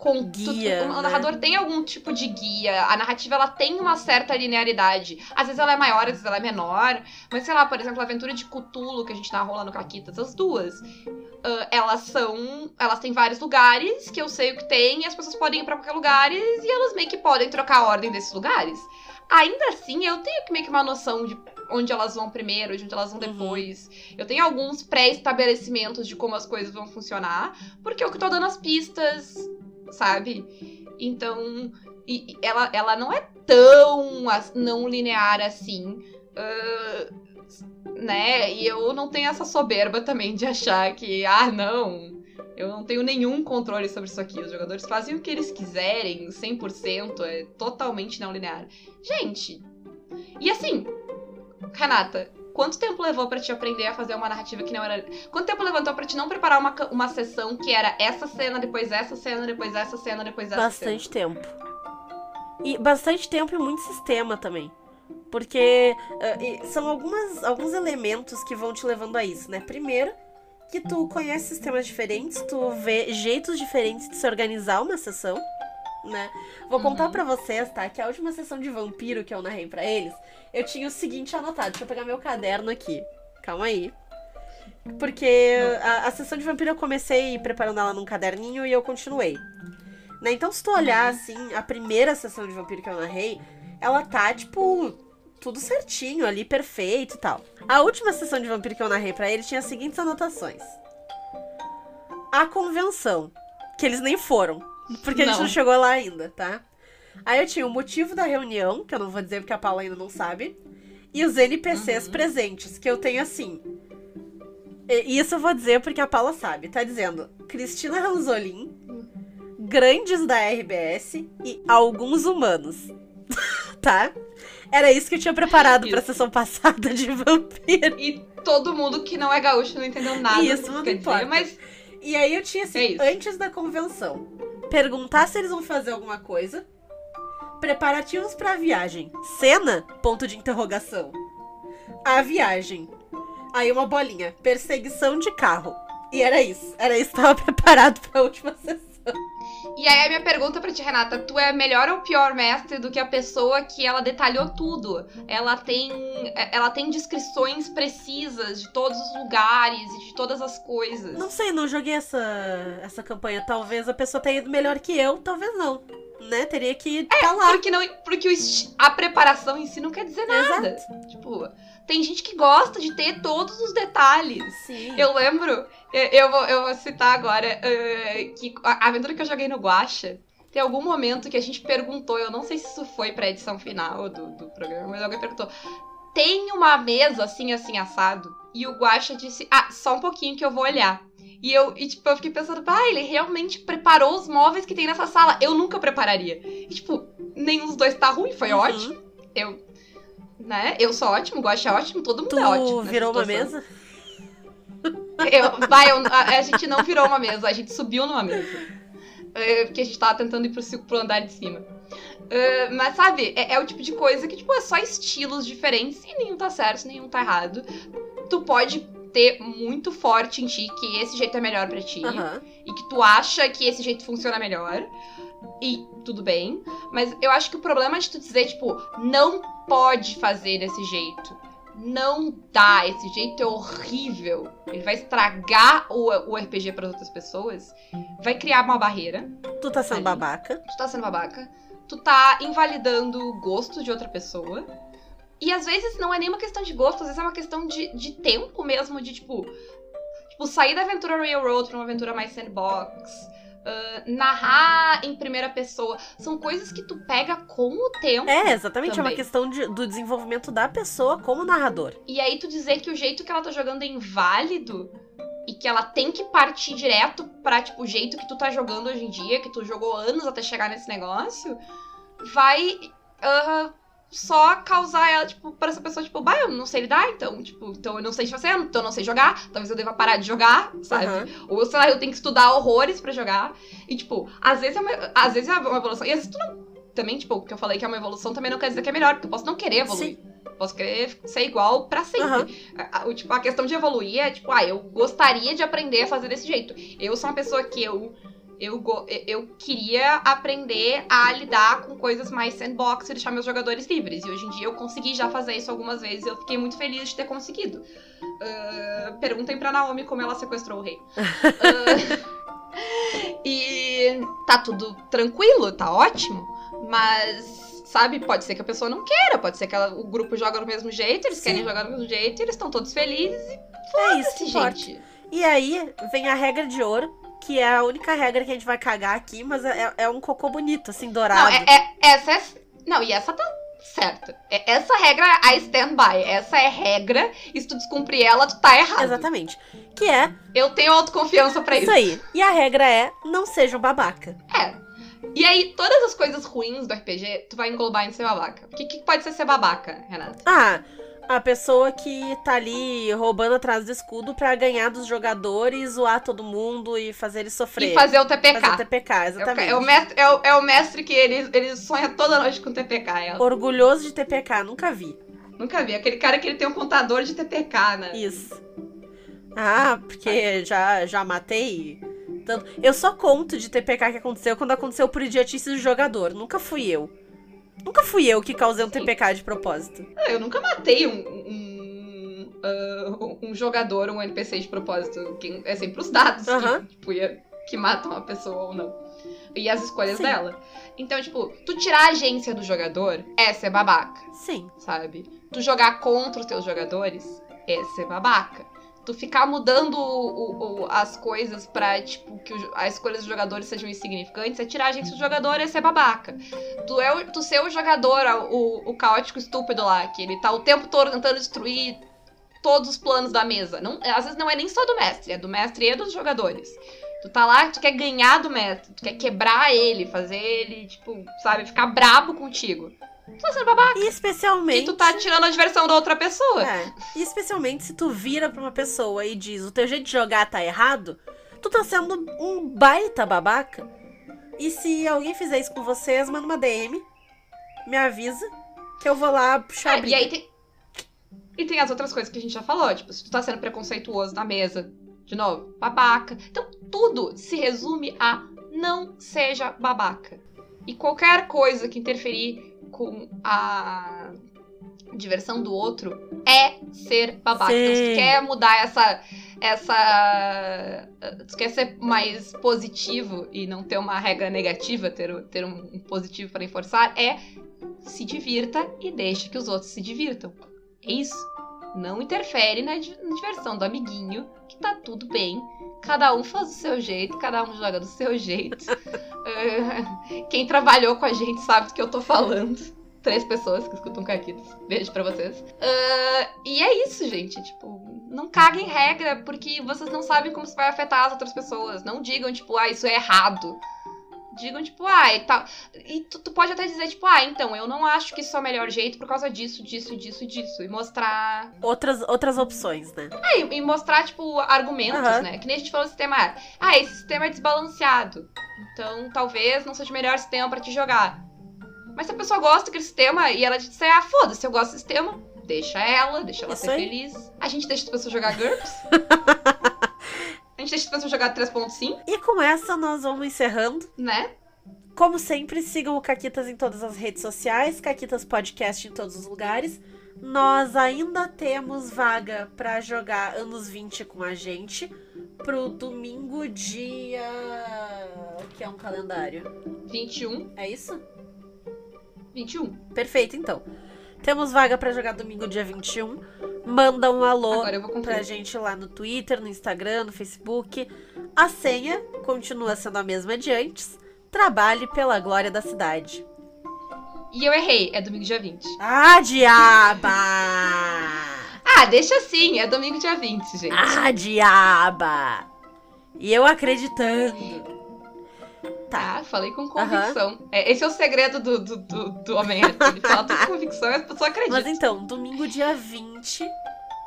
Com, tu- tu-
Guia,
o
né?
narrador tem algum tipo de guia. A narrativa ela tem uma certa linearidade. Às vezes ela é maior, às vezes ela é menor. Mas sei lá, por exemplo, a aventura de Cthulhu que a gente narrou lá no Caquitas, as duas. ah, elas são. Elas têm vários lugares que eu sei o que tem, e as pessoas podem ir pra qualquer lugar e elas meio que podem trocar a ordem desses lugares. Ainda assim, eu tenho que meio que uma noção de onde elas vão primeiro, de onde elas vão
Uhum.
depois. Eu tenho alguns pré-estabelecimentos de como as coisas vão funcionar, porque eu que tô dando as pistas, sabe? Então, e- ela, ela não é tão não linear assim. ah, né? E eu não tenho essa soberba também de achar que, ah, não, eu não tenho nenhum controle sobre isso aqui. Os jogadores fazem o que eles quiserem, 100%, é totalmente não linear. Gente, e assim, Renata, quanto tempo levou pra te aprender a fazer uma narrativa que não era. Quanto tempo levantou pra te não preparar uma, uma sessão que era essa cena, depois essa cena, depois essa cena, depois essa
Bastante tempo. E bastante tempo e muito sistema também. Porque e são algumas, alguns elementos que vão te levando a isso, né? Primeiro, que tu conhece sistemas diferentes, tu vê jeitos diferentes de se organizar uma sessão, né? Vou contar
Uhum.
pra vocês, tá? Que a última sessão de vampiro que eu narrei pra eles, eu tinha o seguinte anotado. Deixa eu pegar meu caderno aqui. Calma aí. Porque a, a sessão de vampiro eu comecei preparando ela num caderninho e eu continuei. Né? Então, se tu olhar, assim, a primeira sessão de vampiro que eu narrei, ela tá, tipo, tudo certinho ali, perfeito e tal. A última sessão de vampiro que eu narrei pra ele tinha as seguintes anotações: A convenção, que eles nem foram, porque a gente
Não.
não chegou lá ainda, tá? Aí eu tinha o motivo da reunião, que eu não vou dizer porque a Paula ainda não sabe, e os NPCs
Uhum.
presentes, que eu tenho assim. E isso eu vou dizer porque a Paula sabe. Tá dizendo Cristina Ranzolin, grandes da RBS e alguns humanos. tá? Era isso que eu tinha preparado pra
Isso.
sessão passada de vampiro.
E todo mundo que não é gaúcho não entendeu nada.
Isso, não importa.
Dizer, mas
E aí eu tinha assim,
É
antes da convenção, perguntar se eles vão fazer alguma coisa. Preparativos pra viagem. Cena? Ponto de interrogação. A viagem. Aí uma bolinha. Perseguição de carro. E era isso. Era isso que tava preparado pra última sessão.
E aí a minha pergunta pra ti, Renata, tu é melhor ou pior mestre do que a pessoa que ela detalhou tudo? Ela tem ela tem descrições precisas de todos os lugares e de todas as coisas.
Não sei, não joguei essa, essa campanha. Talvez a pessoa tenha ido melhor que eu, talvez não. Né? Teria que tá lá.
Porque não, porque a preparação em si não quer dizer nada.
Exato.
Tipo, tem gente que gosta de ter todos os detalhes.
Sim.
Eu lembro, eu, vou, eu vou citar agora eh, que a aventura que eu joguei no Guacha, tem algum momento que a gente perguntou, eu não sei se isso foi pra edição final do, do programa, mas alguém perguntou: tem uma mesa assim, assim, assado? E o Guacha disse: ah, só um pouquinho que eu vou olhar. E eu, e, tipo, eu fiquei pensando, ah, ele realmente preparou os móveis que tem nessa sala. Eu nunca prepararia. E, tipo, nenhum dos dois tá ruim, foi
Uhum.
ótimo. Eu, né? Eu sou ótimo, o Guacha é ótimo, todo mundo
Tu
é ótimo. nessa
virou uma mesa?
Eu, vai, eu- a, a gente não virou uma mesa, a gente subiu numa mesa. É, porque a gente tava tentando ir pro, pro andar de cima. É, mas sabe, é, é o tipo de coisa que, tipo, é só estilos diferentes e nenhum tá certo, nenhum tá errado. Tu pode ter muito forte em ti que esse jeito é melhor pra ti
Aham.
e que tu acha que esse jeito funciona melhor. E tudo bem. Mas eu acho que o problema é de tu dizer, tipo, não pode fazer desse jeito. Não dá, esse jeito é horrível. Ele vai estragar o, o RPG para outras pessoas. Vai criar uma barreira.
Tu tá sendo
Ali.
babaca.
Tu tá sendo babaca. Tu tá invalidando o gosto de outra pessoa. E às vezes não é nem uma questão de gosto, às vezes é uma questão de, de tempo mesmo, de tipo. Tipo, sair da aventura Railroad pra uma aventura mais sandbox. ah, narrar em primeira pessoa. São coisas que tu pega com o tempo.
É, exatamente. É uma
Também.
questão de- do desenvolvimento da pessoa como narrador.
E aí tu dizer que o jeito que ela tá jogando é inválido e que ela tem que partir direto pra, tipo, o jeito que tu tá jogando hoje em dia, que tu jogou anos até chegar nesse negócio, vai ah, só causar ela, tipo, pra essa pessoa, tipo, bah, eu não sei lidar, então, tipo, então eu não sei fazer, então eu não sei jogar, talvez eu deva parar de jogar, sabe?
Aham.
Ou, sei lá, eu tenho que estudar horrores pra jogar. E, tipo, às vezes é uma, às vezes é uma evolução. E às vezes tu não. Também, tipo, o que eu falei que é uma evolução também não quer dizer que é melhor, porque eu posso não querer evoluir. Posso querer ser igual pra sempre.
Aham.
A, a- tipo, a questão de evoluir é, tipo, ah, eu gostaria de aprender a fazer desse jeito. Eu sou uma pessoa que eu. Eu, eu queria aprender a lidar com coisas mais sandbox e deixar meus jogadores livres. E hoje em dia eu consegui já fazer isso algumas vezes e eu fiquei muito feliz de ter conseguido. Ah, perguntem pra Naomi como ela sequestrou o rei. Ah, e tá tudo tranquilo, tá ótimo, mas, sabe, pode ser que a pessoa não queira, pode ser que ela- o grupo joga do mesmo jeito, eles
Sim.
querem jogar do mesmo jeito, e eles estão todos felizes e
É
foda-se,
importa.
gente.
E aí vem a regra de ouro, que é a única regra que a gente vai cagar aqui, mas é, é um cocô bonito, assim,
Não,
dourado.
é, é- essa é. Não, e essa tá certa. É- Essa regra I stand by. Essa é regra, e se tu descumprir ela, tu tá errado.
Exatamente. Que é
Eu tenho autoconfiança pra
isso
isso.
aí. E a regra é não seja um babaca.
É. E aí, todas as coisas ruins do RPG, tu vai englobar em ser babaca. O que, que pode ser ser babaca, Renata?
Ah, a pessoa que tá ali roubando atrás do escudo pra ganhar dos jogadores, zoar todo mundo e fazer eles sofrer.
E fazer o TPK.
Fazer TPK,
É o,
exatamente.
é o mestre, é o, é o mestre que ele, ele sonha toda noite com TPK. ela.
Orgulhoso de TPK, nunca vi.
Nunca vi. Aquele cara que ele tem um contador de TPK, né?
Isso. Ah, porque já, já matei. tanto- Eu só conto de TPK que aconteceu quando aconteceu por idiotice do jogador. Nunca fui eu. Nunca fui eu que causei um. TPK de propósito.
Ah, Eu nunca matei um, um, ah, um jogador, um NPC de propósito. Quem- É sempre os dados
Aham.
que, tipo, ia- que matam a pessoa ou não. E as escolhas
Sim.
dela. Então, tipo, tu tirar a agência do jogador é ser babaca.
Sim.
sabe? Tu jogar contra os teus jogadores é ser babaca. Tu ficar mudando o- o- as coisas pra, tipo, que o- as escolhas dos jogadores sejam insignificantes, é tirar a gente do jogador é ser babaca. Tu, é o, tu ser o jogador, o, o caótico estúpido lá, que ele tá o tempo todo tentando destruir todos os planos da mesa. Não, às vezes não é nem só do mestre, é do mestre e dos jogadores. Tu tá lá, tu quer ganhar do mestre, tu quer quebrar ele, fazer ele, tipo, sabe, ficar brabo contigo. Tu tá sendo babaca.
E especialmente.
E tu tá tirando a diversão da outra pessoa.
É. E especialmente se tu vira pra uma pessoa e diz o teu jeito de jogar tá errado, tu tá sendo um baita babaca. E se alguém fizer isso com vocês, manda uma DM, me avisa, que eu vou lá puxar
É, e aí tem. E tem as outras coisas que a gente já falou, tipo, se tu tá sendo preconceituoso na mesa, de novo, babaca. Então, tudo se resume a não seja babaca. E qualquer coisa que interferir com a diversão do outro é ser babaca. Então, se tu quer mudar essa. essa. Tu quer ser mais positivo e não ter uma regra negativa, ter, ter um, positivo para enforçar, é se divirta e deixe que os outros se divirtam. É isso. Não interfere na diversão do amiguinho, que tá tudo bem. Cada um faz do seu jeito, cada um joga do seu jeito. Quem trabalhou com a gente sabe do que eu tô falando. Três pessoas que escutam Caquitos. Beijo pra vocês. Ah, e é isso, gente. Tipo, não caguem regra, porque vocês não sabem como isso vai afetar as outras pessoas. Não digam, tipo, ah, isso é errado. Digam, tipo, ah, e tal. E tu, tu pode até dizer, tipo, ah, então, eu não acho que isso é o melhor jeito por causa disso, disso, disso e disso. E mostrar.
Outras, outras opções, né?
Ah, e, e mostrar, tipo, argumentos,
Aham.
né? Que nem a gente falou do sistema. Ah, esse sistema é desbalanceado. Então, talvez não seja o melhor sistema pra te jogar. Mas se a pessoa gosta daquele sistema e ela disser, ah, foda-se, eu gosto desse sistema, deixa ela, deixa ela
Isso
ser
aí.
feliz. A gente deixa as pessoas jogar GURPS. a gente deixa as pessoas jogar 3.5,
E com essa nós vamos encerrando.
né?
Como sempre, sigam o Caquitas em todas as redes sociais, Caquitas Podcast em todos os lugares. Nós ainda temos vaga para jogar anos 20 com a gente pro domingo dia que é um calendário.
21.
É isso?
21.
Perfeito, então. Temos vaga para jogar domingo dia 21. Manda um alô
Agora eu vou
pra gente lá no Twitter, no Instagram, no Facebook. A senha continua sendo a mesma de antes. Trabalhe pela glória da cidade.
E eu errei, é domingo dia 20.
Ah, diaba!
Ah, deixa assim, é domingo dia 20, gente.
Ah, diaba! E eu acreditando. Tá.
Tá, falei com convicção. É, esse é o segredo do, do, do, do homem hétero. Ele fala tudo com convicção e as pessoas acreditam.
Mas então, domingo dia 20,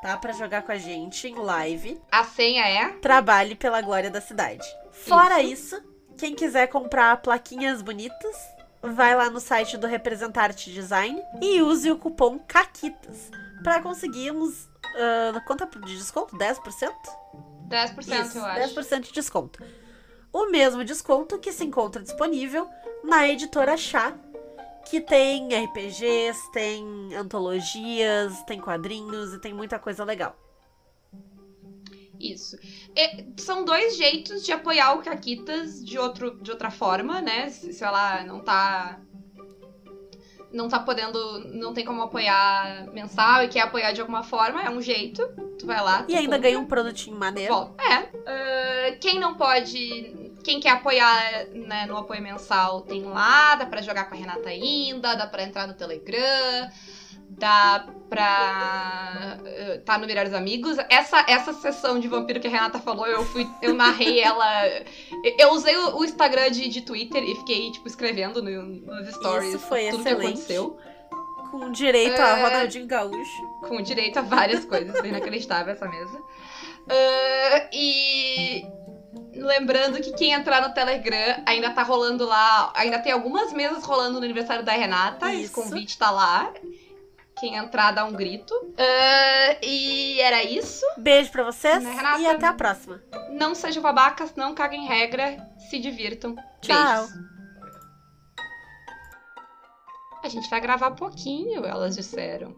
tá? Pra jogar com a gente em live.
A senha é.
Trabalhe pela glória da cidade. Fora isso, quem quiser comprar plaquinhas bonitas, vai lá no site do Representarte Design e use o cupom CAQUITAS pra conseguirmos. ah, quanto é de desconto? 10%?
10%,
Isso,
eu acho.
10% de desconto. O mesmo desconto que se encontra disponível na editora Chá, que tem RPGs, tem antologias, tem quadrinhos e tem muita coisa legal.
Isso. E são dois jeitos de apoiar o Caquitas de, outro, de outra forma, né? Se, se ela não tá. Não tá podendo. Não tem como apoiar mensal e quer apoiar de alguma forma, é um jeito. Tu vai lá.
E
tu
ainda
compra,
ganha um produtinho maneiro.
volta. É. Ah, quem não pode. Quem quer apoiar né, no apoio mensal tem lá, dá pra jogar com a Renata ainda, dá pra entrar no Telegram, dá pra eh, tá no Melhores Amigos. Essa, essa sessão de vampiro que a Renata falou, eu fui, eu narrei ela. Eu usei o, Instagram de, de Twitter e fiquei, tipo, escrevendo no, nos stories
Isso foi
tudo que
excelente.
aconteceu.
Com direito a
É.
Ronaldinho Gaúcho.
Com direito a várias coisas. É inacreditável essa mesa. Ah, e lembrando que quem entrar no Telegram ainda tá rolando lá. Ainda tem algumas mesas rolando no aniversário da Renata. Esse
Isso.
convite tá lá. Quem entrar dá um grito. Ah, e era isso.
Beijo pra vocês
Né, Renata?
e até a próxima.
Não sejam babacas, não caguem regra. Se divirtam.
Tchau.
Beijos. A gente vai gravar pouquinho, elas disseram.